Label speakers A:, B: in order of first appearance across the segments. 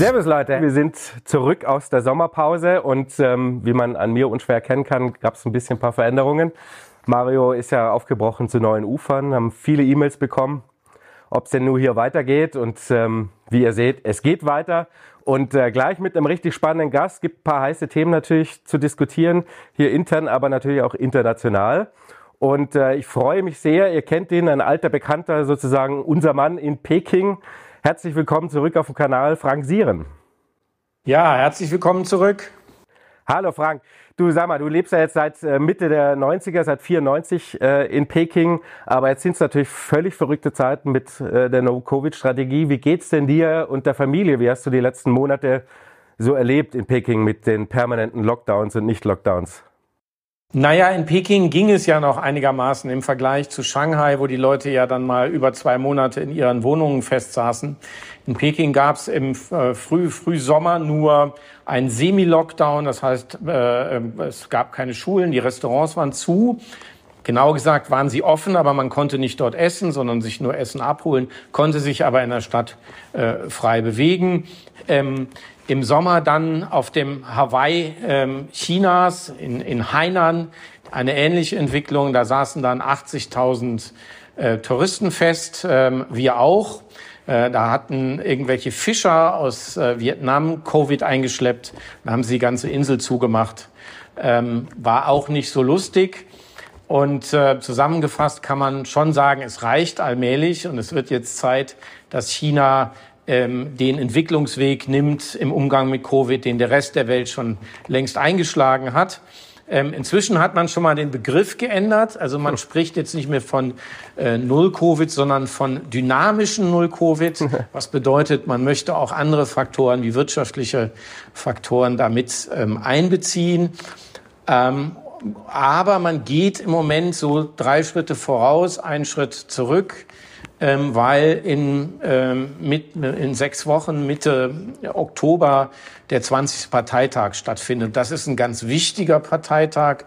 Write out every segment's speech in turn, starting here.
A: Servus Leute, wir sind zurück aus der Sommerpause und ähm, wie man an mir unschwer erkennen kann, gab es ein bisschen ein paar Veränderungen. Mario ist ja aufgebrochen zu neuen Ufern, haben viele E-Mails bekommen, ob es denn nur hier weitergeht und ähm, wie ihr seht, es geht weiter und äh, gleich mit einem richtig spannenden Gast, gibt ein paar heiße Themen natürlich zu diskutieren, hier intern, aber natürlich auch international. Und äh, ich freue mich sehr, ihr kennt ihn, ein alter Bekannter, sozusagen unser Mann in Peking. Herzlich willkommen zurück auf dem Kanal Frank Sieren.
B: Ja, herzlich willkommen zurück.
A: Hallo Frank. Du sag mal, du lebst ja jetzt seit äh, Mitte der 90er, seit 94 äh, in Peking, aber jetzt sind es natürlich völlig verrückte Zeiten mit äh, der No-Covid-Strategie. Wie geht's denn dir und der Familie? Wie hast du die letzten Monate so erlebt in Peking mit den permanenten Lockdowns und Nicht-Lockdowns?
B: Naja, in Peking ging es ja noch einigermaßen im Vergleich zu Shanghai, wo die Leute ja dann mal über zwei Monate in ihren Wohnungen festsaßen. In Peking gab es im äh, Früh Frühsommer nur ein Semi-Lockdown, das heißt, äh, es gab keine Schulen, die Restaurants waren zu. Genau gesagt waren sie offen, aber man konnte nicht dort essen, sondern sich nur Essen abholen, konnte sich aber in der Stadt äh, frei bewegen. Ähm, im Sommer dann auf dem Hawaii ähm, Chinas in, in Hainan eine ähnliche Entwicklung. Da saßen dann 80.000 äh, Touristen fest, ähm, wir auch. Äh, da hatten irgendwelche Fischer aus äh, Vietnam Covid eingeschleppt. Da haben sie die ganze Insel zugemacht. Ähm, war auch nicht so lustig. Und äh, zusammengefasst kann man schon sagen, es reicht allmählich und es wird jetzt Zeit, dass China ähm, den Entwicklungsweg nimmt im Umgang mit Covid, den der Rest der Welt schon längst eingeschlagen hat. Ähm, inzwischen hat man schon mal den Begriff geändert. Also man spricht jetzt nicht mehr von äh, Null-Covid, sondern von dynamischen Null-Covid. Was bedeutet, man möchte auch andere Faktoren wie wirtschaftliche Faktoren damit ähm, einbeziehen. Ähm, aber man geht im Moment so drei Schritte voraus, einen Schritt zurück ähm, weil in, ähm, mit, in sechs Wochen, Mitte Oktober, der 20. Parteitag stattfindet. Das ist ein ganz wichtiger Parteitag,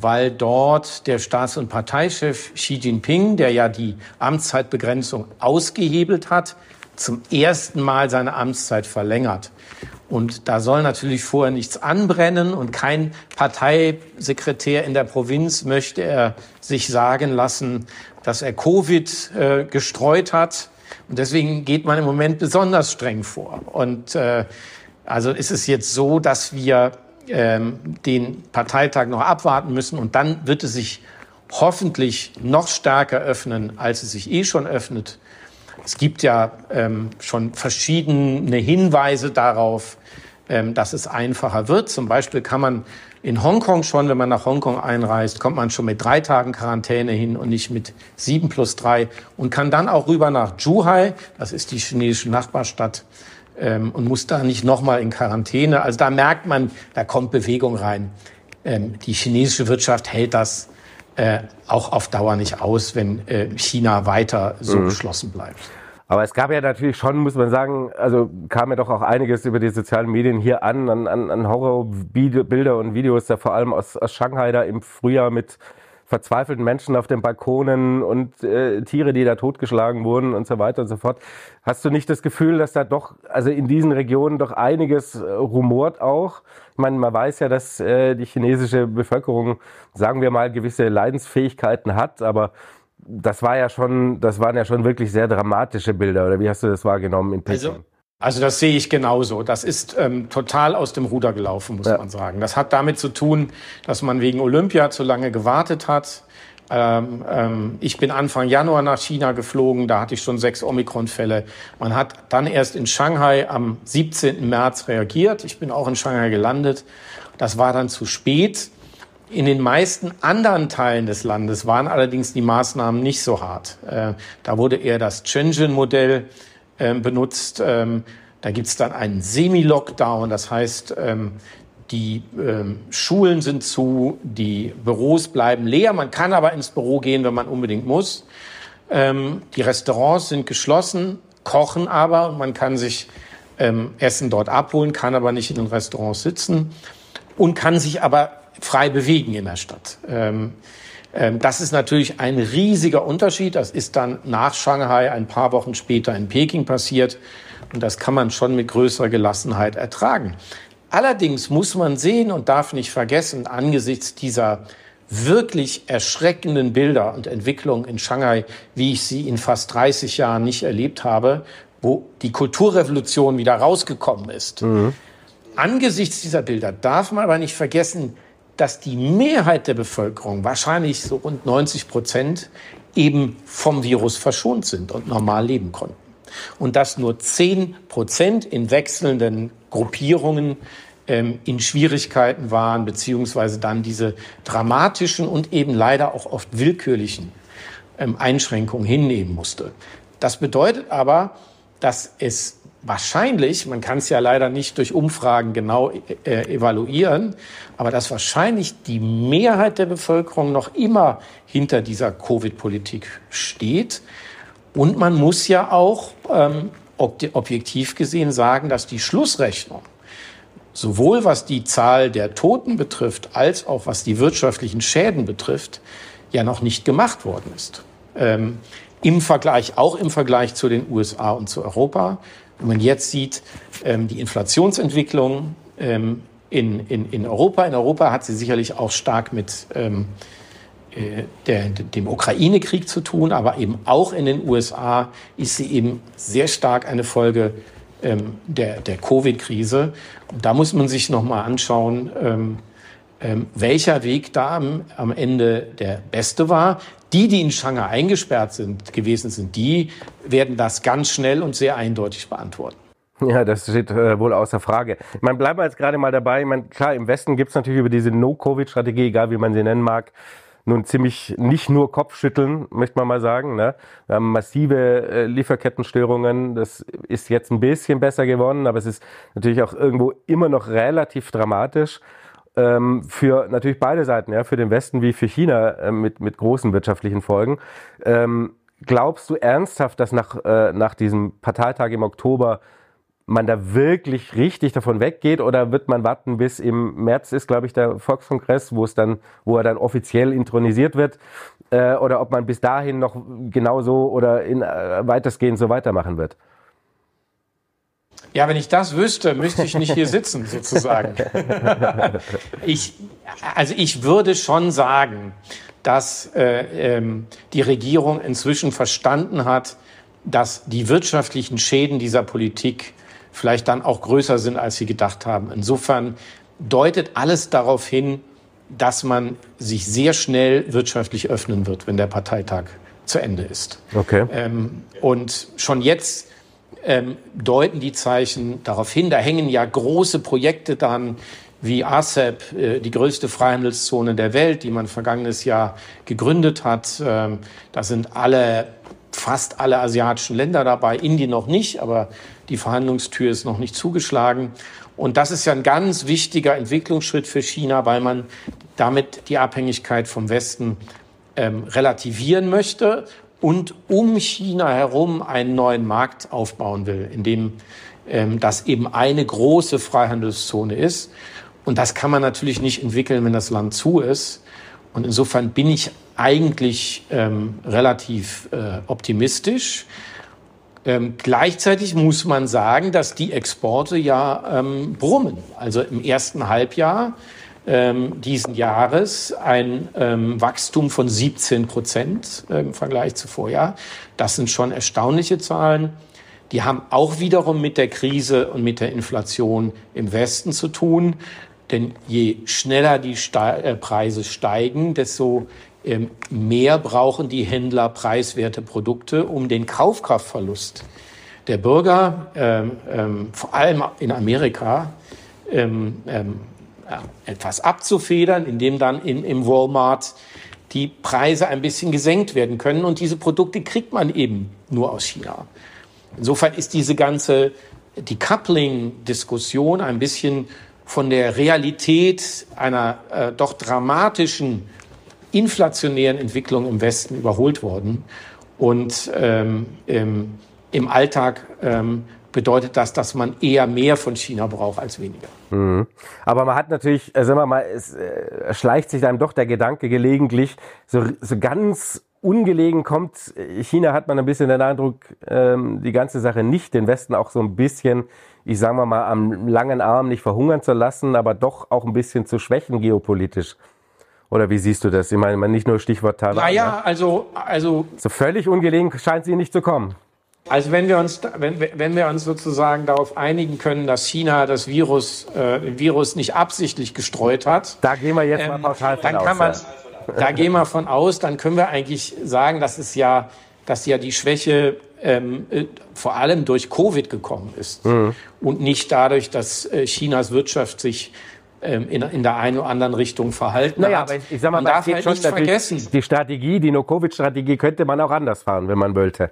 B: weil dort der Staats- und Parteichef Xi Jinping, der ja die Amtszeitbegrenzung ausgehebelt hat, zum ersten Mal seine Amtszeit verlängert. Und da soll natürlich vorher nichts anbrennen und kein Parteisekretär in der Provinz möchte er sich sagen lassen, dass er Covid äh, gestreut hat. Und deswegen geht man im Moment besonders streng vor. Und äh, also ist es jetzt so, dass wir ähm, den Parteitag noch abwarten müssen und dann wird es sich hoffentlich noch stärker öffnen, als es sich eh schon öffnet. Es gibt ja ähm, schon verschiedene Hinweise darauf, ähm, dass es einfacher wird. Zum Beispiel kann man in Hongkong schon, wenn man nach Hongkong einreist, kommt man schon mit drei Tagen Quarantäne hin und nicht mit sieben plus drei und kann dann auch rüber nach Zhuhai, das ist die chinesische Nachbarstadt, ähm, und muss da nicht nochmal in Quarantäne. Also da merkt man, da kommt Bewegung rein. Ähm, die chinesische Wirtschaft hält das äh, auch auf Dauer nicht aus, wenn äh, China weiter so mhm. geschlossen bleibt.
A: Aber es gab ja natürlich schon, muss man sagen, also kam ja doch auch einiges über die sozialen Medien hier an, an, an, Horrorbilder und Videos, da vor allem aus, aus Shanghai da im Frühjahr mit verzweifelten Menschen auf den Balkonen und äh, Tiere, die da totgeschlagen wurden und so weiter und so fort. Hast du nicht das Gefühl, dass da doch, also in diesen Regionen doch einiges äh, rumort auch? Ich meine, man weiß ja, dass äh, die chinesische Bevölkerung, sagen wir mal, gewisse Leidensfähigkeiten hat, aber das war ja schon, das waren ja schon wirklich sehr dramatische Bilder, oder wie hast du das wahrgenommen in
B: Peking? Also, also das sehe ich genauso. Das ist ähm, total aus dem Ruder gelaufen, muss ja. man sagen. Das hat damit zu tun, dass man wegen Olympia zu lange gewartet hat. Ähm, ähm, ich bin Anfang Januar nach China geflogen, da hatte ich schon sechs Omikron-Fälle. Man hat dann erst in Shanghai am 17. März reagiert. Ich bin auch in Shanghai gelandet. Das war dann zu spät. In den meisten anderen Teilen des Landes waren allerdings die Maßnahmen nicht so hart. Äh, da wurde eher das Shenzhen-Modell äh, benutzt. Ähm, da gibt's dann einen Semi-Lockdown, das heißt, ähm, die ähm, Schulen sind zu, die Büros bleiben leer. Man kann aber ins Büro gehen, wenn man unbedingt muss. die Restaurants sind geschlossen, kochen aber. Man kann sich Essen dort abholen, kann aber nicht in den Restaurants sitzen und kann sich aber frei bewegen in der Stadt. Ähm, Ähm, das ist natürlich ein riesiger Unterschied. Das ist dann nach Shanghai ein paar Wochen später in Peking passiert. Und das kann man schon mit größerer Gelassenheit ertragen. Allerdings muss man sehen und darf nicht vergessen, angesichts dieser wirklich erschreckenden Bilder und Entwicklungen in Shanghai, wie ich sie in fast 30 Jahren nicht erlebt habe, wo die Kulturrevolution wieder rausgekommen ist. Mhm. Angesichts dieser Bilder darf man aber nicht vergessen, dass die Mehrheit der Bevölkerung, wahrscheinlich so rund 90 Prozent, eben vom Virus verschont sind und normal leben konnten. Und dass nur 10 Prozent in wechselnden Gruppierungen ähm, in Schwierigkeiten waren, beziehungsweise dann diese dramatischen und eben leider auch oft willkürlichen ähm, Einschränkungen hinnehmen musste. Das bedeutet aber, dass es wahrscheinlich, man kann es ja leider nicht durch Umfragen genau äh, evaluieren, aber dass wahrscheinlich die Mehrheit der Bevölkerung noch immer hinter dieser Covid-Politik steht. Und man muss ja auch ähm, objektiv gesehen sagen, dass die Schlussrechnung sowohl was die Zahl der Toten betrifft, als auch was die wirtschaftlichen Schäden betrifft, ja noch nicht gemacht worden ist. Ähm, Im Vergleich, auch im Vergleich zu den USA und zu Europa. Wenn man jetzt sieht, ähm, die Inflationsentwicklung ähm, in, in, in Europa, in Europa hat sie sicherlich auch stark mit ähm, äh, der, dem Ukraine-Krieg zu tun, aber eben auch in den USA ist sie eben sehr stark eine Folge ähm, der, der Covid-Krise. Und da muss man sich noch mal anschauen, ähm, ähm, welcher Weg da am Ende der beste war. Die, die in Shanghai eingesperrt sind, gewesen sind, die werden das ganz schnell und sehr eindeutig beantworten.
A: Ja, das steht äh, wohl außer Frage. Man bleibt jetzt gerade mal dabei. Meine, klar, im Westen gibt es natürlich über diese No-Covid-Strategie, egal wie man sie nennen mag, nun ziemlich nicht nur Kopfschütteln, möchte man mal sagen. Ne? Wir haben massive äh, Lieferkettenstörungen. Das ist jetzt ein bisschen besser geworden, aber es ist natürlich auch irgendwo immer noch relativ dramatisch ähm, für natürlich beide Seiten, ja, für den Westen wie für China äh, mit, mit großen wirtschaftlichen Folgen. Ähm, glaubst du ernsthaft, dass nach, äh, nach diesem Parteitag im Oktober man da wirklich richtig davon weggeht oder wird man warten bis im März ist, glaube ich, der Volkskongress, wo es dann, wo er dann offiziell intronisiert wird, äh, oder ob man bis dahin noch genauso oder in äh, weitestgehend so weitermachen wird?
B: Ja, wenn ich das wüsste, müsste ich nicht hier sitzen, sozusagen. ich, also ich würde schon sagen, dass äh, ähm, die Regierung inzwischen verstanden hat, dass die wirtschaftlichen Schäden dieser Politik vielleicht dann auch größer sind, als sie gedacht haben. Insofern deutet alles darauf hin, dass man sich sehr schnell wirtschaftlich öffnen wird, wenn der Parteitag zu Ende ist.
A: Okay.
B: Ähm, und schon jetzt ähm, deuten die Zeichen darauf hin. Da hängen ja große Projekte dran, wie ASEP, äh, die größte Freihandelszone der Welt, die man vergangenes Jahr gegründet hat. Ähm, da sind alle, fast alle asiatischen Länder dabei, Indien noch nicht, aber die Verhandlungstür ist noch nicht zugeschlagen. Und das ist ja ein ganz wichtiger Entwicklungsschritt für China, weil man damit die Abhängigkeit vom Westen ähm, relativieren möchte und um China herum einen neuen Markt aufbauen will, in dem ähm, das eben eine große Freihandelszone ist. Und das kann man natürlich nicht entwickeln, wenn das Land zu ist. Und insofern bin ich eigentlich ähm, relativ äh, optimistisch. Ähm, gleichzeitig muss man sagen, dass die Exporte ja ähm, brummen. Also im ersten Halbjahr ähm, diesen Jahres ein ähm, Wachstum von 17 Prozent äh, im Vergleich zu Vorjahr. Das sind schon erstaunliche Zahlen. Die haben auch wiederum mit der Krise und mit der Inflation im Westen zu tun. Denn je schneller die Ste äh, Preise steigen, desto ähm, mehr brauchen die Händler preiswerte Produkte, um den Kaufkraftverlust der Bürger, ähm, ähm, vor allem in Amerika, ähm, ähm, etwas abzufedern, indem dann in, im Walmart die Preise ein bisschen gesenkt werden können. Und diese Produkte kriegt man eben nur aus China. Insofern ist diese ganze Decoupling-Diskussion ein bisschen von der Realität einer äh, doch dramatischen inflationären Entwicklung im Westen überholt worden. Und ähm, im, im Alltag ähm, bedeutet das, dass man eher mehr von China braucht als weniger.
A: Mhm. Aber man hat natürlich, äh, sagen wir mal, es äh, schleicht sich dann doch der Gedanke gelegentlich, so, so ganz ungelegen kommt China, hat man ein bisschen den Eindruck, ähm, die ganze Sache nicht den Westen auch so ein bisschen, ich sage mal, am langen Arm nicht verhungern zu lassen, aber doch auch ein bisschen zu schwächen geopolitisch. Oder wie siehst du das? Ich meine, nicht nur Stichwort
B: Taiwan. Naja, ne? also, also.
A: So völlig ungelegen scheint sie nicht zu kommen.
B: Also wenn wir uns, wenn, wenn wir uns sozusagen darauf einigen können, dass China das Virus, äh, Virus nicht absichtlich gestreut hat.
A: Da gehen wir jetzt ähm, mal pauschal
B: von dann kann man, ja. Da gehen wir von aus, dann können wir eigentlich sagen, dass es ja, dass ja die Schwäche ähm, äh, vor allem durch Covid gekommen ist mhm. und nicht dadurch, dass äh, Chinas Wirtschaft sich ähm, in, in der einen oder anderen Richtung verhalten
A: naja, hat. Aber ich, ich sag mal, man darf halt nicht vergessen. Die Strategie, die No-Covid-Strategie könnte man auch anders fahren, wenn man wollte.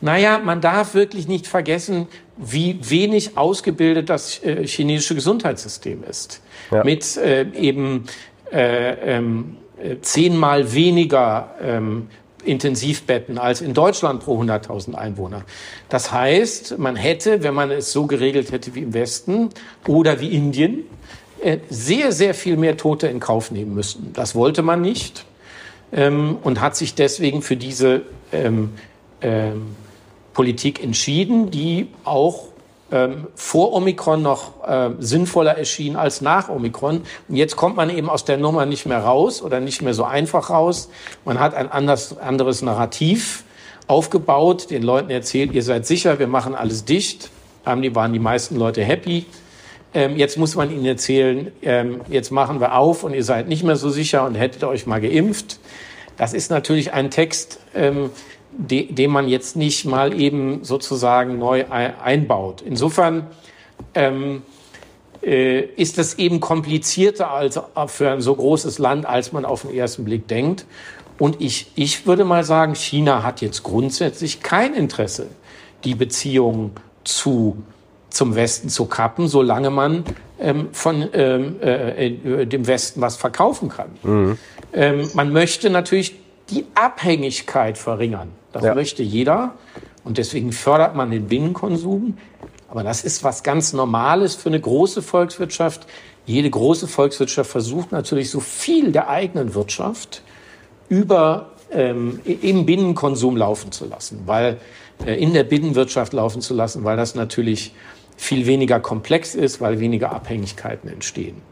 B: Naja, man darf wirklich nicht vergessen, wie wenig ausgebildet das äh, chinesische Gesundheitssystem ist. Ja. Mit äh, eben äh, ähm, äh, zehnmal weniger ähm, Intensivbetten als in Deutschland pro 100.000 Einwohner. Das heißt, man hätte, wenn man es so geregelt hätte wie im Westen oder wie Indien, äh, sehr, sehr viel mehr Tote in Kauf nehmen müssen. Das wollte man nicht ähm, und hat sich deswegen für diese ähm, ähm, Politik entschieden, die auch ähm, vor Omikron noch äh, sinnvoller erschien als nach Omikron. Und jetzt kommt man eben aus der Nummer nicht mehr raus oder nicht mehr so einfach raus. Man hat ein anders, anderes Narrativ aufgebaut, den Leuten erzählt, ihr seid sicher, wir machen alles dicht. Haben die, waren die meisten Leute happy. Ähm, jetzt muss man ihnen erzählen, ähm, jetzt machen wir auf und ihr seid nicht mehr so sicher und hättet euch mal geimpft. Das ist natürlich ein Text, ähm, de, den man jetzt nicht mal eben sozusagen neu einbaut. Insofern ähm, äh, ist das eben komplizierter als für ein so großes Land, als man auf den ersten Blick denkt. Und ich, ich würde mal sagen, China hat jetzt grundsätzlich kein Interesse, die Beziehungen zu, zum Westen zu kappen, solange man ähm, von ähm, äh, äh dem Westen was verkaufen kann. Mhm. Ähm, man möchte natürlich die Abhängigkeit verringern. Das ja. möchte jeder. Und deswegen fördert man den Binnenkonsum. Aber das ist was ganz Normales für eine große Volkswirtschaft. Jede große Volkswirtschaft versucht natürlich so viel der eigenen Wirtschaft über ähm, im Binnenkonsum laufen zu lassen, weil äh, in der Binnenwirtschaft laufen zu lassen, weil das natürlich viel weniger komplex ist, weil weniger Abhängigkeiten entstehen.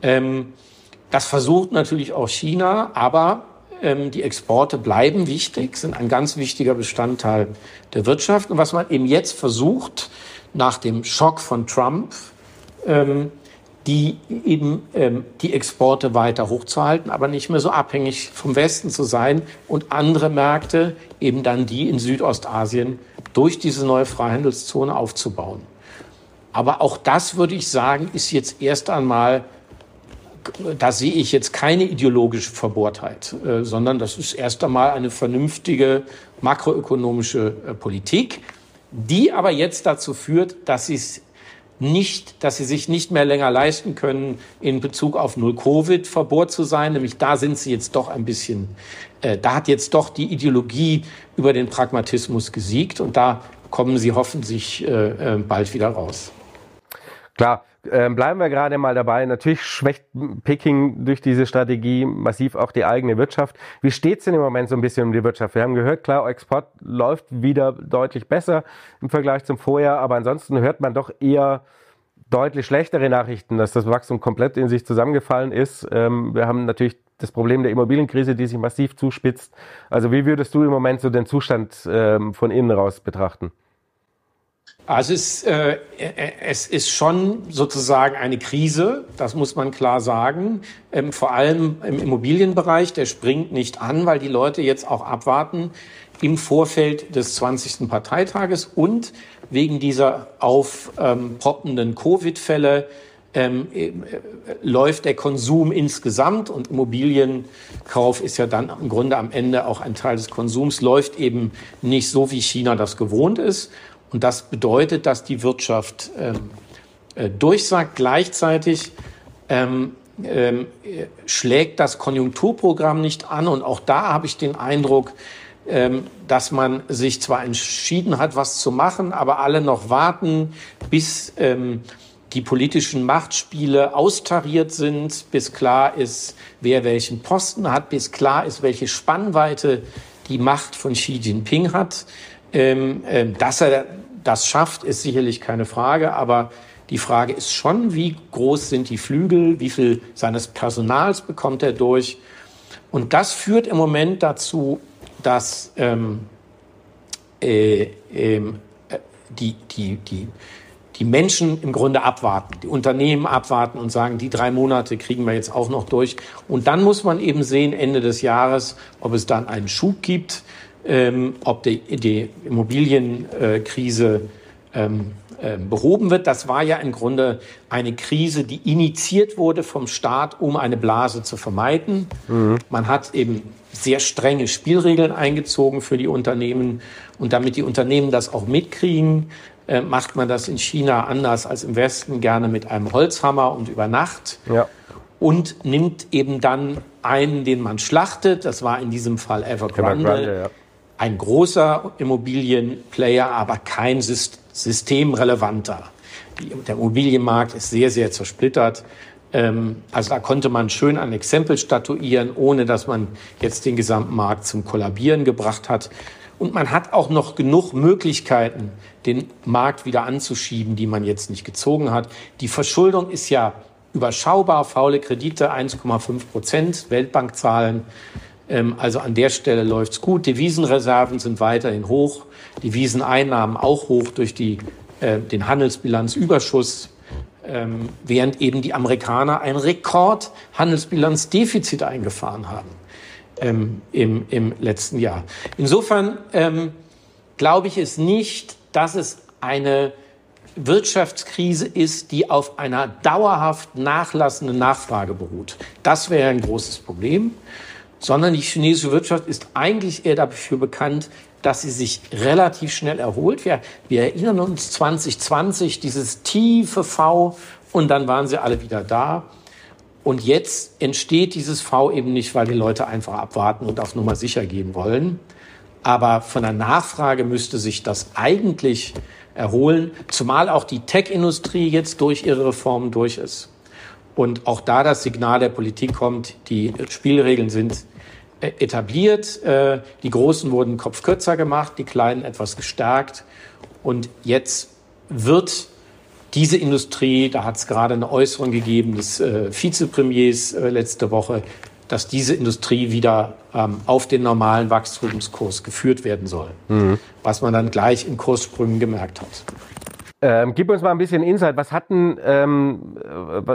B: Ähm, das versucht natürlich auch China, aber die Exporte bleiben wichtig, sind ein ganz wichtiger Bestandteil der Wirtschaft. Und was man eben jetzt versucht, nach dem Schock von Trump, ähm, die eben ähm, die Exporte weiter hochzuhalten, aber nicht mehr so abhängig vom Westen zu sein und andere Märkte, eben dann die in Südostasien, durch diese neue Freihandelszone aufzubauen. Aber auch das, würde ich sagen, ist jetzt erst einmal da sehe ich jetzt keine ideologische Verbohrtheit, äh, sondern das ist erst einmal eine vernünftige makroökonomische äh, Politik, die aber jetzt dazu führt, dass sie es nicht, dass sie sich nicht mehr länger leisten können, in Bezug auf Null-Covid verbohrt zu sein. Nämlich da sind sie jetzt doch ein bisschen, äh, da hat jetzt doch die Ideologie über den Pragmatismus gesiegt und da kommen sie hoffentlich äh, äh bald wieder raus.
A: Klar, ähm, bleiben wir gerade mal dabei. Natürlich schwächt Peking durch diese Strategie massiv auch die eigene Wirtschaft. Wie steht es denn im Moment so ein bisschen um die Wirtschaft? Wir haben gehört, klar, Export läuft wieder deutlich besser im Vergleich zum Vorjahr, aber ansonsten hört man doch eher deutlich schlechtere Nachrichten, dass das Wachstum komplett in sich zusammengefallen ist. Ähm, wir haben natürlich das Problem der Immobilienkrise, die sich massiv zuspitzt. Also wie würdest du im Moment so den Zustand ähm, von innen raus betrachten?
B: Also es, äh, es ist schon sozusagen eine Krise, das muss man klar sagen. Ähm, vor allem im Immobilienbereich, der springt nicht an, weil die Leute jetzt auch abwarten im Vorfeld des 20. Parteitages und wegen dieser aufpoppenden ähm, Covid-Fälle ähm, äh, läuft der Konsum insgesamt und Immobilienkauf ist ja dann im Grunde am Ende auch ein Teil des Konsums, läuft eben nicht so, wie China das gewohnt ist. Und das bedeutet, dass die Wirtschaft ähm, äh, durchsagt. Gleichzeitig ähm, ähm, schlägt das Konjunkturprogramm nicht an. Und auch da habe ich den Eindruck, ähm, dass man sich zwar entschieden hat, was zu machen, aber alle noch warten, bis ähm, die politischen Machtspiele austariert sind, bis klar ist, wer welchen Posten hat, bis klar ist, welche Spannweite die Macht von Xi Jinping hat. Ähm, äh, dass er das schafft, ist sicherlich keine Frage, aber die Frage ist schon, wie groß sind die Flügel, wie viel seines Personals bekommt er durch. Und das führt im Moment dazu, dass ähm, äh, äh, die, die, die, die Menschen im Grunde abwarten, die Unternehmen abwarten und sagen, die drei Monate kriegen wir jetzt auch noch durch. Und dann muss man eben sehen, Ende des Jahres, ob es dann einen Schub gibt, ähm, ob die, die Immobilienkrise ähm, äh, behoben wird. Das war ja im Grunde eine Krise, die initiiert wurde vom Staat, um eine Blase zu vermeiden. Mhm. Man hat eben sehr strenge Spielregeln eingezogen für die Unternehmen. Und damit die Unternehmen das auch mitkriegen, äh, macht man das in China anders als im Westen, gerne mit einem Holzhammer und über Nacht. Ja. Und nimmt eben dann einen, den man schlachtet. Das war in diesem Fall Evergrande. Evergrande ja. Ein großer Immobilienplayer, aber kein systemrelevanter. Der Immobilienmarkt ist sehr, sehr zersplittert. Ähm, also da konnte man schön ein Exempel statuieren, ohne dass man jetzt den gesamten Markt zum Kollabieren gebracht hat. Und man hat auch noch genug Möglichkeiten, den Markt wieder anzuschieben, die man jetzt nicht gezogen hat. Die Verschuldung ist ja überschaubar, faule Kredite 1,5 Prozent, Weltbankzahlen. Ähm, also an der Stelle läuft's gut. Devisenreserven sind weiterhin hoch, Deviseneinnahmen auch hoch durch die, äh, den Handelsbilanzüberschuss ähm, während eben die Amerikaner ein Rekord-Handelsbilanzdefizit eingefahren haben ähm, im, im letzten Jahr. Insofern ähm, glaube ich es nicht, dass es eine Wirtschaftskrise ist, die auf einer dauerhaft nachlassenden Nachfrage beruht. Das wäre ein großes Problem. Sondern die chinesische Wirtschaft ist eigentlich eher dafür bekannt, dass sie sich relativ schnell erholt. Wir, wir erinnern uns 2020, dieses tiefe V und dann waren sie alle wieder da. Und jetzt entsteht dieses V eben nicht, weil die Leute einfach abwarten und auf Nummer sicher gehen wollen. Aber von der Nachfrage müsste sich das eigentlich erholen, zumal auch die Tech-Industrie jetzt durch ihre Reformen durch ist. Und auch da das Signal der Politik kommt, die Spielregeln sind äh, etabliert. Äh, die Großen wurden Kopf kürzer gemacht, die Kleinen etwas gestärkt. Und jetzt wird diese Industrie, da hat es gerade eine Äußerung gegeben des äh, Vizepremiers letzte Woche, dass diese Industrie wieder ähm, auf den normalen Wachstumskurs geführt werden soll, mhm. was man dann gleich in Kurssprüngen gemerkt hat.
A: Ähm, gib uns mal ein bisschen Insight. Was hatten, ähm,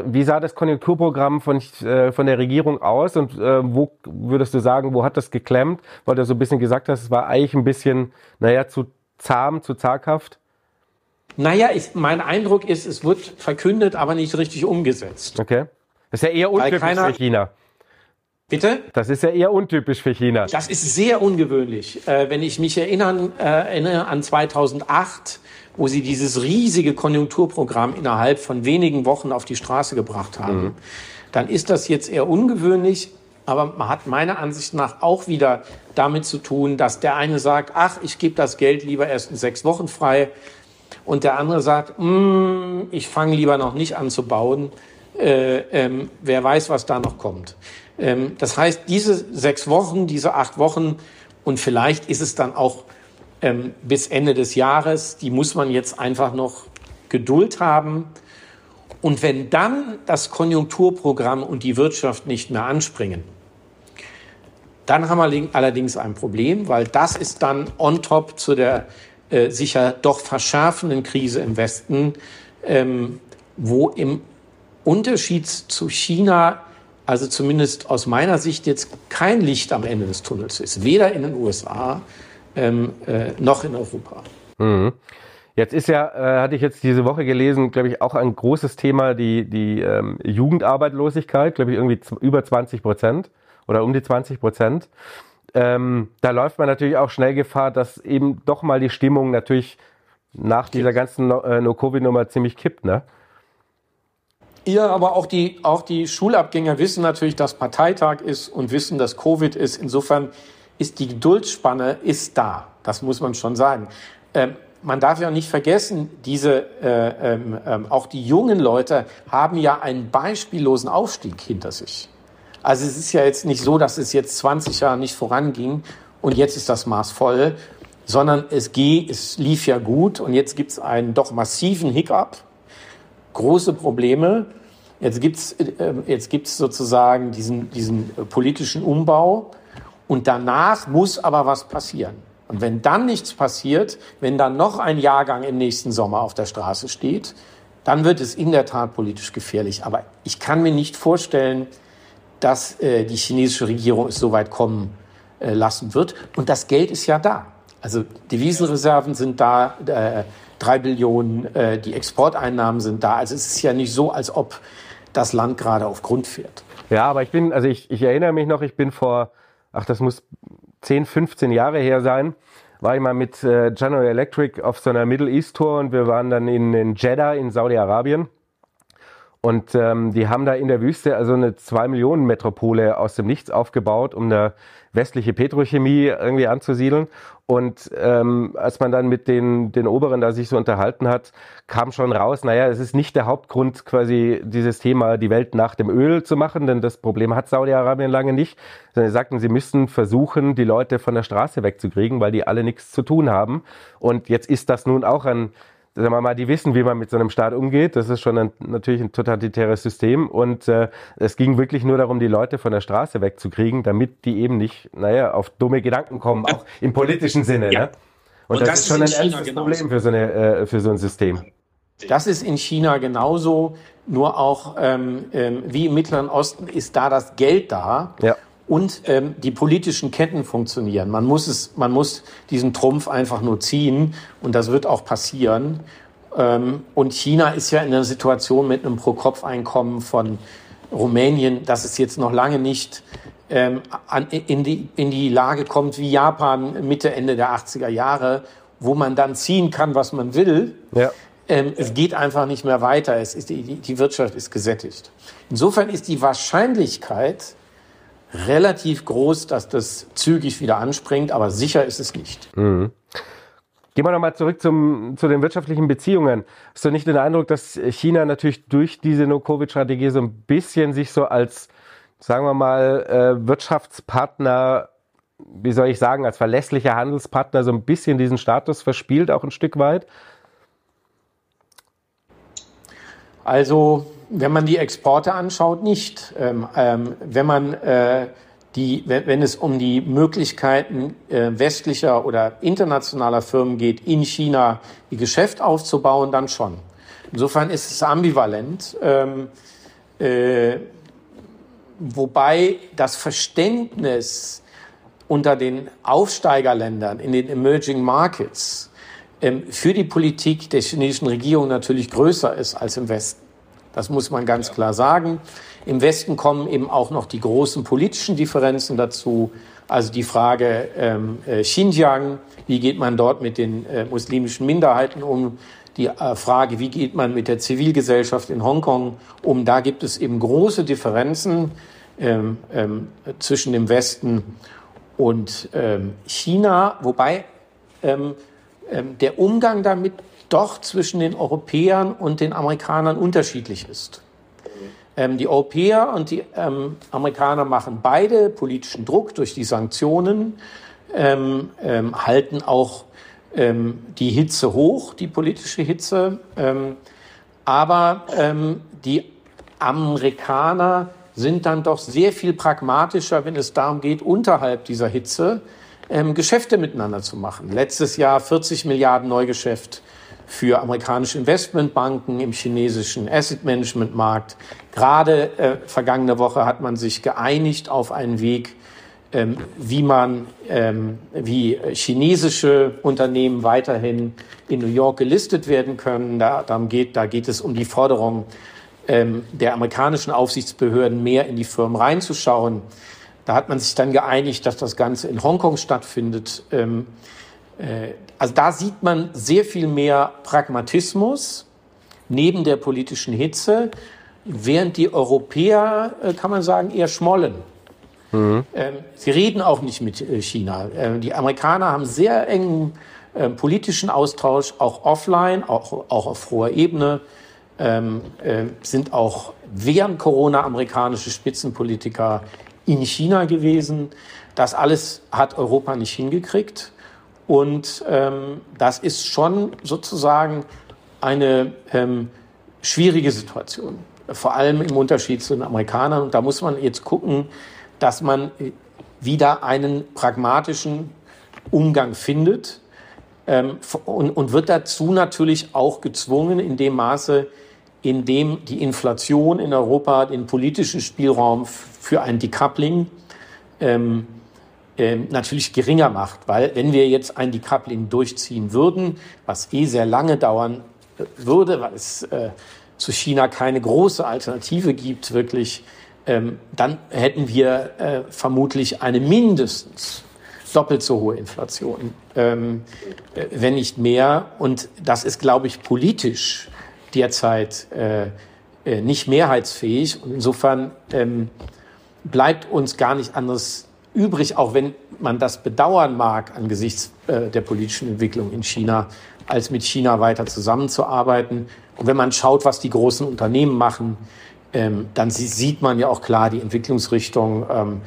A: wie sah das Konjunkturprogramm von, äh, von der Regierung aus und äh, wo würdest du sagen, wo hat das geklemmt? Weil du so ein bisschen gesagt hast, es war eigentlich ein bisschen, naja, zu zahm, zu zaghaft.
B: Naja, ich, mein Eindruck ist, es wird verkündet, aber nicht richtig umgesetzt.
A: Okay. Das ist ja eher untypisch keiner, für China.
B: Bitte?
A: Das ist ja eher untypisch für China.
B: Das ist sehr ungewöhnlich. Äh, wenn ich mich erinnern, äh, erinnere an 2008, wo sie dieses riesige Konjunkturprogramm innerhalb von wenigen Wochen auf die Straße gebracht haben, mhm. dann ist das jetzt eher ungewöhnlich. Aber man hat meiner Ansicht nach auch wieder damit zu tun, dass der eine sagt, ach, ich gebe das Geld lieber erst in sechs Wochen frei. Und der andere sagt, mm, ich fange lieber noch nicht an zu bauen. Äh, ähm, wer weiß, was da noch kommt. Ähm, das heißt, diese sechs Wochen, diese acht Wochen und vielleicht ist es dann auch ähm, bis Ende des Jahres, die muss man jetzt einfach noch Geduld haben. Und wenn dann das Konjunkturprogramm und die Wirtschaft nicht mehr anspringen, dann haben wir allerdings ein Problem, weil das ist dann on top zu der äh, sicher doch verschärfenden Krise im Westen, ähm, wo im Unterschied zu China, also zumindest aus meiner Sicht jetzt kein Licht am Ende des Tunnels ist, weder in den USA ähm, äh, noch in Europa.
A: Mhm. Jetzt ist ja, äh, hatte ich jetzt diese Woche gelesen, glaube ich, auch ein großes Thema, die, die ähm, Jugendarbeitslosigkeit, glaube ich, irgendwie über 20 Prozent oder um die 20 Prozent. Ähm, da läuft man natürlich auch schnell Gefahr, dass eben doch mal die Stimmung natürlich nach dieser ganzen äh, No-Covid-Nummer ziemlich kippt, ne?
B: Ja, aber auch die, auch die Schulabgänger wissen natürlich, dass Parteitag ist und wissen, dass Covid ist. Insofern ist die Geduldsspanne ist da. Das muss man schon sagen. Ähm, man darf ja nicht vergessen, diese, äh, ähm, ähm, auch die jungen Leute haben ja einen beispiellosen Aufstieg hinter sich. Also es ist ja jetzt nicht so, dass es jetzt 20 Jahre nicht voranging und jetzt ist das Maß voll, sondern es, geh, es lief ja gut und jetzt gibt es einen doch massiven Hiccup, große Probleme. Jetzt gibt es äh, jetzt gibt's sozusagen diesen, diesen politischen Umbau und danach muss aber was passieren. Und wenn dann nichts passiert, wenn dann noch ein Jahrgang im nächsten Sommer auf der Straße steht, dann wird es in der Tat politisch gefährlich. Aber ich kann mir nicht vorstellen, dass äh, die chinesische Regierung es so weit kommen äh, lassen wird. Und das Geld ist ja da. Also Devisenreserven sind da, äh, drei Billionen, äh, die Exporteinnahmen sind da. Also es ist ja nicht so, als ob das Land gerade auf Grund fährt.
A: Ja, aber ich bin, also ich, ich erinnere mich noch, ich bin vor, ach, das muss 10, 15 Jahre her sein, war ich mal mit äh, General Electric auf so einer Middle East Tour und wir waren dann in, in Jeddah in Saudi-Arabien. Und ähm, die haben da in der Wüste also eine 2 Millionen Metropole aus dem Nichts aufgebaut, um eine westliche Petrochemie irgendwie anzusiedeln. Und ähm, als man dann mit den, den Oberen da sich so unterhalten hat, kam schon raus, naja, es ist nicht der Hauptgrund, quasi dieses Thema die Welt nach dem Öl zu machen, denn das Problem hat Saudi-Arabien lange nicht, sondern sie sagten, sie müssten versuchen, die Leute von der Straße wegzukriegen, weil die alle nichts zu tun haben. Und jetzt ist das nun auch ein sagen wir mal, die wissen, wie man mit so einem Staat umgeht. Das ist schon ein, natürlich ein totalitäres System. Und äh, es ging wirklich nur darum, die Leute von der Straße wegzukriegen, damit die eben nicht, naja, auf dumme Gedanken kommen, auch im politischen Sinne. Ja. Ne? Und, Und das, das, ist schon ein ernstes genauso. Problem für so, eine, äh, für so ein System.
B: Das ist in China genauso, nur auch ähm, ähm, wie im Mittleren Osten ist da das Geld da. Ja und ähm, die politischen Ketten funktionieren. Man muss es, man muss diesen Trumpf einfach nur ziehen und das wird auch passieren. Ähm, und China ist ja in einer Situation mit einem Pro-Kopf-Einkommen von Rumänien, dass es jetzt noch lange nicht ähm, an, in, die, in die Lage kommt wie Japan Mitte, Ende der 80er Jahre, wo man dann ziehen kann, was man will. Ja. Ähm, es geht einfach nicht mehr weiter. Es ist, die, die Wirtschaft ist gesättigt. Insofern ist die Wahrscheinlichkeit, relativ groß, dass das zügig wieder anspringt, aber sicher ist es nicht. Mhm.
A: Gehen wir nochmal zurück zum, zu den wirtschaftlichen Beziehungen. Hast du nicht den Eindruck, dass China natürlich durch diese No-Covid-Strategie so ein bisschen sich so als, sagen wir mal, äh, Wirtschaftspartner, wie soll ich sagen, als verlässlicher Handelspartner so ein bisschen diesen Status verspielt, auch ein Stück weit?
B: Also wenn man die Exporte anschaut, nicht. Ähm, ähm, wenn man äh, die, wenn, wenn, es um die Möglichkeiten äh, westlicher oder internationaler Firmen geht, in China ihr Geschäft aufzubauen, dann schon. Insofern ist es ambivalent. Ähm, äh, wobei das Verständnis unter den Aufsteigerländern in den Emerging Markets für die Politik der chinesischen Regierung natürlich größer ist als im Westen. Das muss man ganz klar sagen. Im Westen kommen eben auch noch die großen politischen Differenzen dazu. Also die Frage ähm, äh, Xinjiang, wie geht man dort mit den äh, muslimischen Minderheiten um? Die äh, Frage, wie geht man mit der Zivilgesellschaft in Hongkong um? Da gibt es eben große Differenzen ähm, ähm, zwischen dem Westen und ähm, China, wobei ähm, ähm, der Umgang damit doch zwischen den Europäern und den Amerikanern unterschiedlich ist. Ähm, die Europäer und die ähm, Amerikaner machen beide politischen Druck durch die Sanktionen, ähm, ähm halten auch ähm, die Hitze hoch, die politische Hitze. Ähm, aber die Amerikaner sind dann doch sehr viel pragmatischer, wenn es darum geht, unterhalb dieser Hitze Geschäfte miteinander zu machen. Letztes Jahr 40 Milliarden Neugeschäft für amerikanische Investmentbanken im chinesischen Asset Management Markt. Gerade äh, vergangene Woche hat man sich geeinigt auf einen Weg, ähm, wie man, ähm, wie chinesische Unternehmen weiterhin in New York gelistet werden können. Da, darum geht, da geht es um die Forderung ähm, der amerikanischen Aufsichtsbehörden, mehr in die Firmen reinzuschauen. Da hat man sich dann geeinigt, dass das Ganze in Hongkong stattfindet. Ähm, äh, also da sieht man sehr viel mehr Pragmatismus neben der politischen Hitze, während die Europäer, äh, kann man sagen, eher schmollen. Mhm. Ähm, sie reden auch nicht mit äh, China. Ähm, die Amerikaner haben sehr engen äh, politischen Austausch, auch offline, auch, auch auf hoher Ebene. Ähm, äh, sind auch während Corona amerikanische Spitzenpolitiker in China gewesen. Das alles hat Europa nicht hingekriegt. Und ähm, das ist schon sozusagen eine ähm, schwierige Situation, vor allem im Unterschied zu den Amerikanern. Und da muss man jetzt gucken, dass man wieder einen pragmatischen Umgang findet ähm, und, und wird dazu natürlich auch gezwungen in dem Maße, in dem die Inflation in Europa den politischen Spielraum für ein Decoupling ähm, äh, natürlich geringer macht. Weil wenn wir jetzt ein Decoupling durchziehen würden, was eh sehr lange dauern äh, würde, weil es äh, zu China keine große Alternative gibt, wirklich, ähm, dann hätten wir äh, vermutlich eine mindestens doppelt so hohe Inflation, ähm, äh, wenn nicht mehr. Und das ist, glaube ich, politisch derzeit äh, äh, nicht mehrheitsfähig. Und insofern ähm, bleibt uns gar nicht anderes übrig, auch wenn man das bedauern mag angesichts äh, der politischen Entwicklung in China, als mit China weiter zusammenzuarbeiten. Und wenn man schaut, was die großen Unternehmen machen, ähm, dann sieht man ja auch klar die Entwicklungsrichtung. Ähm,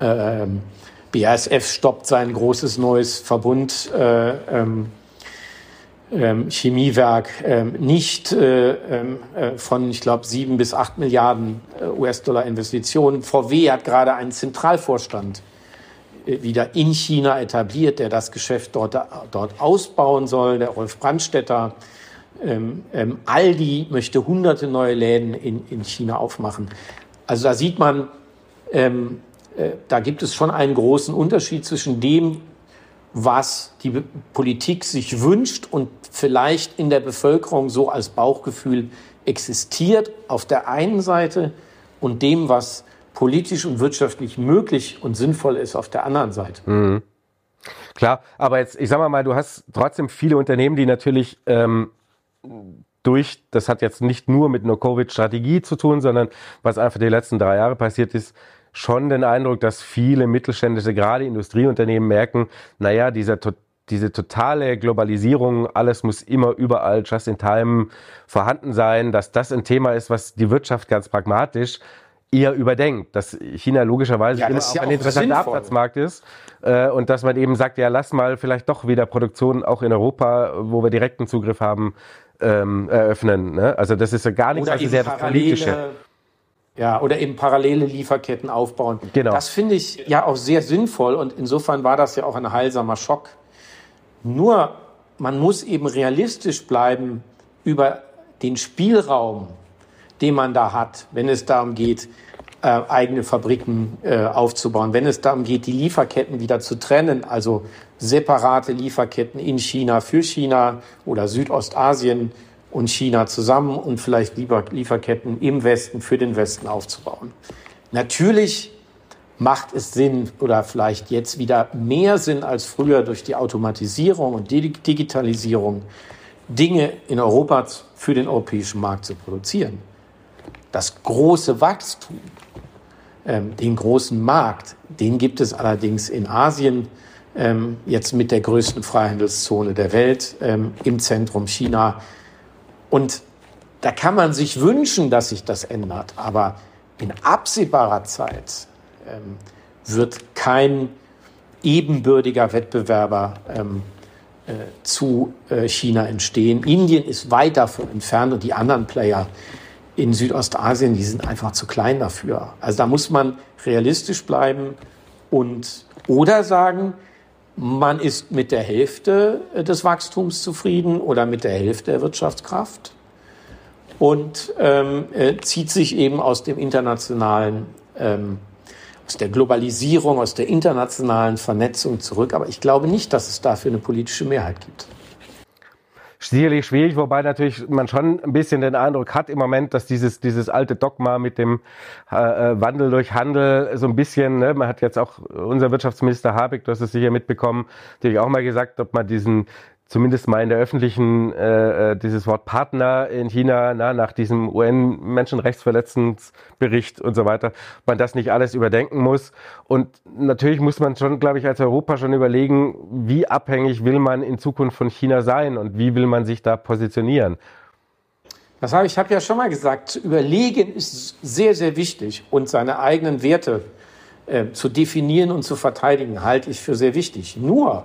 B: äh, BASF stoppt sein großes neues Verbund. Äh, ähm, ähm, Chemiewerk ähm, nicht äh, ähm, äh, von, ich glaube, sieben bis acht Milliarden äh, US-Dollar Investitionen. VW hat gerade einen Zentralvorstand äh, wieder in China etabliert, der das Geschäft dort, dort ausbauen soll. Der Rolf Brandstetter. Ähm, ähm, Aldi möchte hunderte neue Läden in, in China aufmachen. Also da sieht man, ähm, äh, da gibt es schon einen großen Unterschied zwischen dem, was die Politik sich wünscht und vielleicht in der Bevölkerung so als Bauchgefühl existiert auf der einen Seite und dem, was politisch und wirtschaftlich möglich und sinnvoll ist auf der anderen Seite. Mhm.
A: Klar, aber jetzt, ich sag mal du hast trotzdem viele Unternehmen, die natürlich ähm, durch, das hat jetzt nicht nur mit einer Covid-Strategie zu tun, sondern was einfach die letzten drei Jahre passiert ist, schon den Eindruck, dass viele mittelständische, gerade Industrieunternehmen merken, naja, dieser diese totale Globalisierung, alles muss immer überall just in time vorhanden sein, dass das ein Thema ist, was die Wirtschaft ganz pragmatisch eher überdenkt, dass China logischerweise ja, immer auch ja ein interessanter Absatzmarkt ist äh, und dass man eben sagt, ja, lass mal vielleicht doch wieder Produktion auch in Europa, wo wir direkten Zugriff haben, ähm, eröffnen. Ne? Also das ist ja gar nicht so sehr Politische.
B: Ja, oder eben parallele Lieferketten aufbauen. Genau. Das finde ich ja auch sehr sinnvoll und insofern war das ja auch ein heilsamer Schock. Nur, man muss eben realistisch bleiben über den Spielraum, den man da hat, wenn es darum geht, äh, eigene Fabriken äh, aufzubauen, wenn es darum geht, die Lieferketten wieder zu trennen, also separate Lieferketten in China für China oder Südostasien und China zusammen und vielleicht Lieferketten im Westen für den Westen aufzubauen. Natürlich macht es Sinn oder vielleicht jetzt wieder mehr Sinn als früher durch die Automatisierung und die Digitalisierung Dinge in Europa für den europäischen Markt zu produzieren. Das große Wachstum, ähm, den großen Markt, den gibt es allerdings in Asien, ähm, jetzt mit der größten Freihandelszone der Welt, ähm, im Zentrum China. Und da kann man sich wünschen, dass sich das ändert. Aber in absehbarer Zeit wird kein ebenbürtiger Wettbewerber ähm, äh, zu äh, China entstehen. Indien ist weit davon entfernt und die anderen Player in Südostasien, die sind einfach zu klein dafür. Also da muss man realistisch bleiben und oder sagen, man ist mit der Hälfte äh, des Wachstums zufrieden oder mit der Hälfte der Wirtschaftskraft und ähm, äh, zieht sich eben aus dem internationalen ähm, aus der Globalisierung, aus der internationalen Vernetzung zurück. Aber ich glaube nicht, dass es dafür eine politische Mehrheit gibt.
A: Sicherlich schwierig, wobei natürlich man schon ein bisschen den Eindruck hat im Moment, dass dieses, dieses alte Dogma mit dem äh, äh Wandel durch Handel so ein bisschen, ne, man hat jetzt auch unser Wirtschaftsminister Habeck, du hast es sicher mitbekommen, natürlich auch mal gesagt, ob man diesen zumindest mal in der öffentlichen, äh, äh dieses Wort Partner in China, na, nach diesem UN-Menschenrechtsverletzungsbericht und so weiter, man das nicht alles überdenken muss. Und natürlich muss man schon, glaube ich, als Europa schon überlegen, wie abhängig will man in Zukunft von China sein und wie will man sich da positionieren.
B: Das habe ich habe ja schon mal gesagt, zu überlegen ist sehr, sehr wichtig und seine eigenen Werte äh, zu definieren und zu verteidigen, halte ich für sehr wichtig. Nur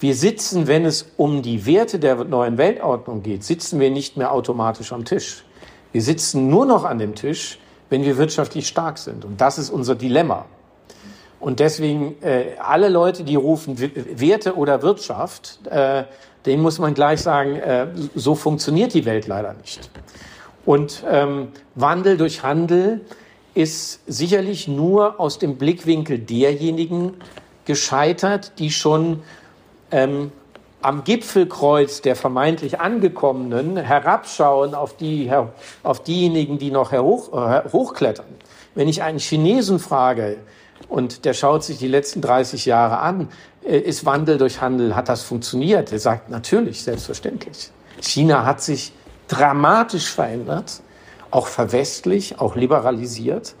B: wir sitzen, wenn es um die Werte der neuen Weltordnung geht, sitzen wir nicht mehr automatisch am Tisch. Wir sitzen nur noch an dem Tisch, wenn wir wirtschaftlich stark sind. Und das ist unser Dilemma. Und deswegen äh, alle Leute, die rufen Werte oder Wirtschaft, äh, denen muss man gleich sagen, äh, so funktioniert die Welt leider nicht. Und ähm, Wandel durch Handel ist sicherlich nur aus dem Blickwinkel derjenigen gescheitert, die schon ähm, am Gipfelkreuz der vermeintlich Angekommenen herabschauen auf, die, auf diejenigen, die noch hoch, äh, hochklettern. Wenn ich einen Chinesen frage, und der schaut sich die letzten 30 Jahre an, äh, ist Wandel durch Handel, hat das funktioniert? Er sagt natürlich, selbstverständlich. China hat sich dramatisch verändert, auch verwestlich, auch liberalisiert,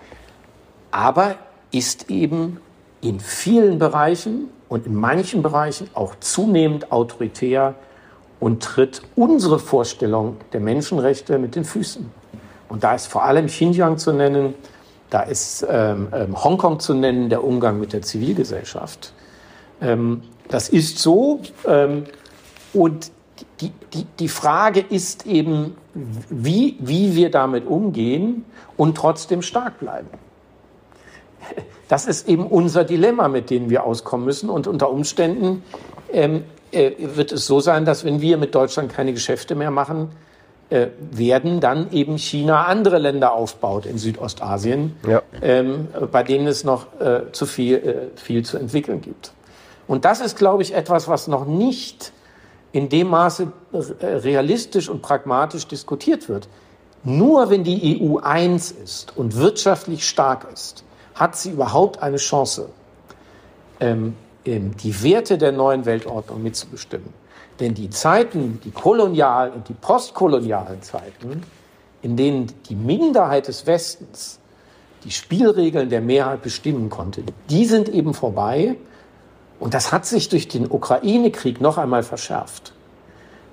B: aber ist eben in vielen Bereichen und in manchen Bereichen auch zunehmend autoritär und tritt unsere Vorstellung der Menschenrechte mit den Füßen. Und da ist vor allem Xinjiang zu nennen, da ist ähm, ähm, Hongkong zu nennen, der Umgang mit der Zivilgesellschaft. Ähm, das ist so. Ähm, und die, die, die Frage ist eben, wie, wie wir damit umgehen und trotzdem stark bleiben. Das ist eben unser Dilemma, mit dem wir auskommen müssen. Und unter Umständen ähm, äh, wird es so sein, dass wenn wir mit Deutschland keine Geschäfte mehr machen, äh, werden dann eben China andere Länder aufbaut in Südostasien, ja. ähm, bei denen es noch äh, zu viel, äh, viel zu entwickeln gibt. Und das ist, glaube ich, etwas, was noch nicht in dem Maße äh, realistisch und pragmatisch diskutiert wird. Nur wenn die EU eins ist und wirtschaftlich stark ist, hat sie überhaupt eine Chance, ähm, die Werte der neuen Weltordnung mitzubestimmen. Denn die Zeiten, die kolonialen und die postkolonialen Zeiten, in denen die Minderheit des Westens die Spielregeln der Mehrheit bestimmen konnte, die sind eben vorbei. Und das hat sich durch den Ukraine-Krieg noch einmal verschärft,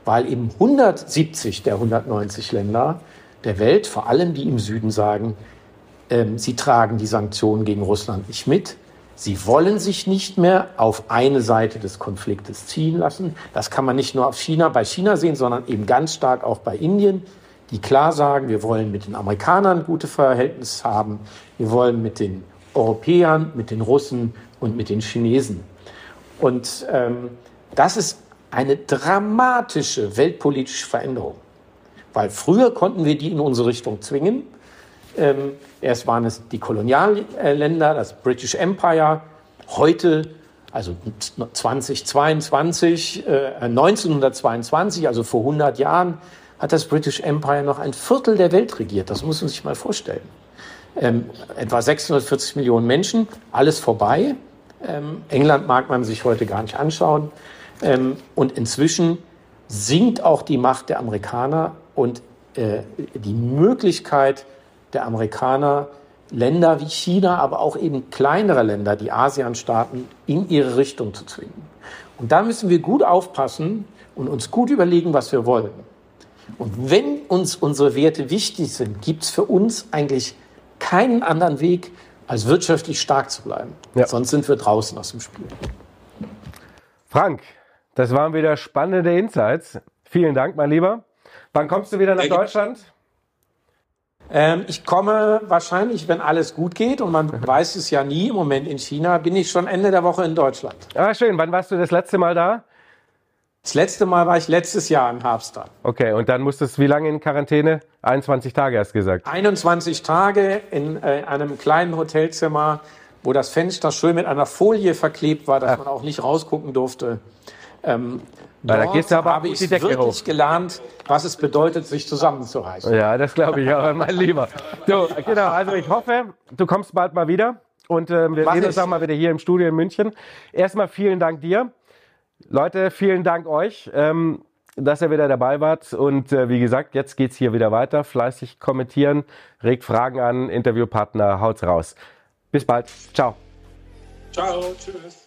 B: weil eben 170 der 190 Länder der Welt, vor allem die im Süden, sagen, ähm, sie tragen die Sanktionen gegen Russland nicht mit. Sie wollen sich nicht mehr auf eine Seite des Konfliktes ziehen lassen. Das kann man nicht nur auf China, bei China sehen, sondern eben ganz stark auch bei Indien, die klar sagen, wir wollen mit den Amerikanern gute Verhältnisse haben, wir wollen mit den Europäern, mit den Russen und mit den Chinesen. Und ähm, das ist eine dramatische weltpolitische Veränderung, weil früher konnten wir die in unsere Richtung zwingen ähm, erst waren es die Kolonialländer, das British Empire. Heute, also 2022, äh, 1922, also vor 100 Jahren, hat das British Empire noch ein Viertel der Welt regiert. Das muss man sich mal vorstellen. Ähm, etwa 640 Millionen Menschen, alles vorbei. Ähm, England mag man sich heute gar nicht anschauen. Ähm, und inzwischen sinkt auch die Macht der Amerikaner und äh, die Möglichkeit, der Amerikaner Länder wie China, aber auch eben kleinere Länder, die ASEAN-Staaten, in ihre Richtung zu zwingen. Und da müssen wir gut aufpassen und uns gut überlegen, was wir wollen. Und wenn uns unsere Werte wichtig sind, gibt es für uns eigentlich keinen anderen Weg, als wirtschaftlich stark zu bleiben. Ja. Sonst sind wir draußen aus dem Spiel.
A: Frank, das waren wieder spannende Insights. Vielen Dank, mein Lieber. Wann kommst du wieder nach Deutschland?
B: Ähm, ich komme wahrscheinlich, wenn alles gut geht, und man weiß es ja nie im Moment in China, bin ich schon Ende der Woche in Deutschland.
A: Ah, schön. Wann warst du das letzte Mal da?
B: Das letzte Mal war ich letztes Jahr in Herbst da.
A: Okay, und dann musstest du wie lange in Quarantäne? 21 Tage hast du gesagt.
B: 21 Tage in äh, einem kleinen Hotelzimmer, wo das Fenster schön mit einer Folie verklebt war, dass Ach. man auch nicht rausgucken durfte. Ähm,
A: Dort da gehst du aber
B: habe ich wirklich hoch. gelernt, was es bedeutet, sich zusammenzureißen.
A: Ja, das glaube ich auch, mein Lieber. So, genau, also ich hoffe, du kommst bald mal wieder und äh, wir Mach sehen uns auch mal wieder hier im Studio in München. Erstmal vielen Dank dir. Leute, vielen Dank euch. Ähm, dass ihr wieder dabei wart. Und äh, wie gesagt, jetzt geht's hier wieder weiter. Fleißig kommentieren, regt Fragen an, Interviewpartner, haut's raus. Bis bald. Ciao.
B: Ciao. Tschüss.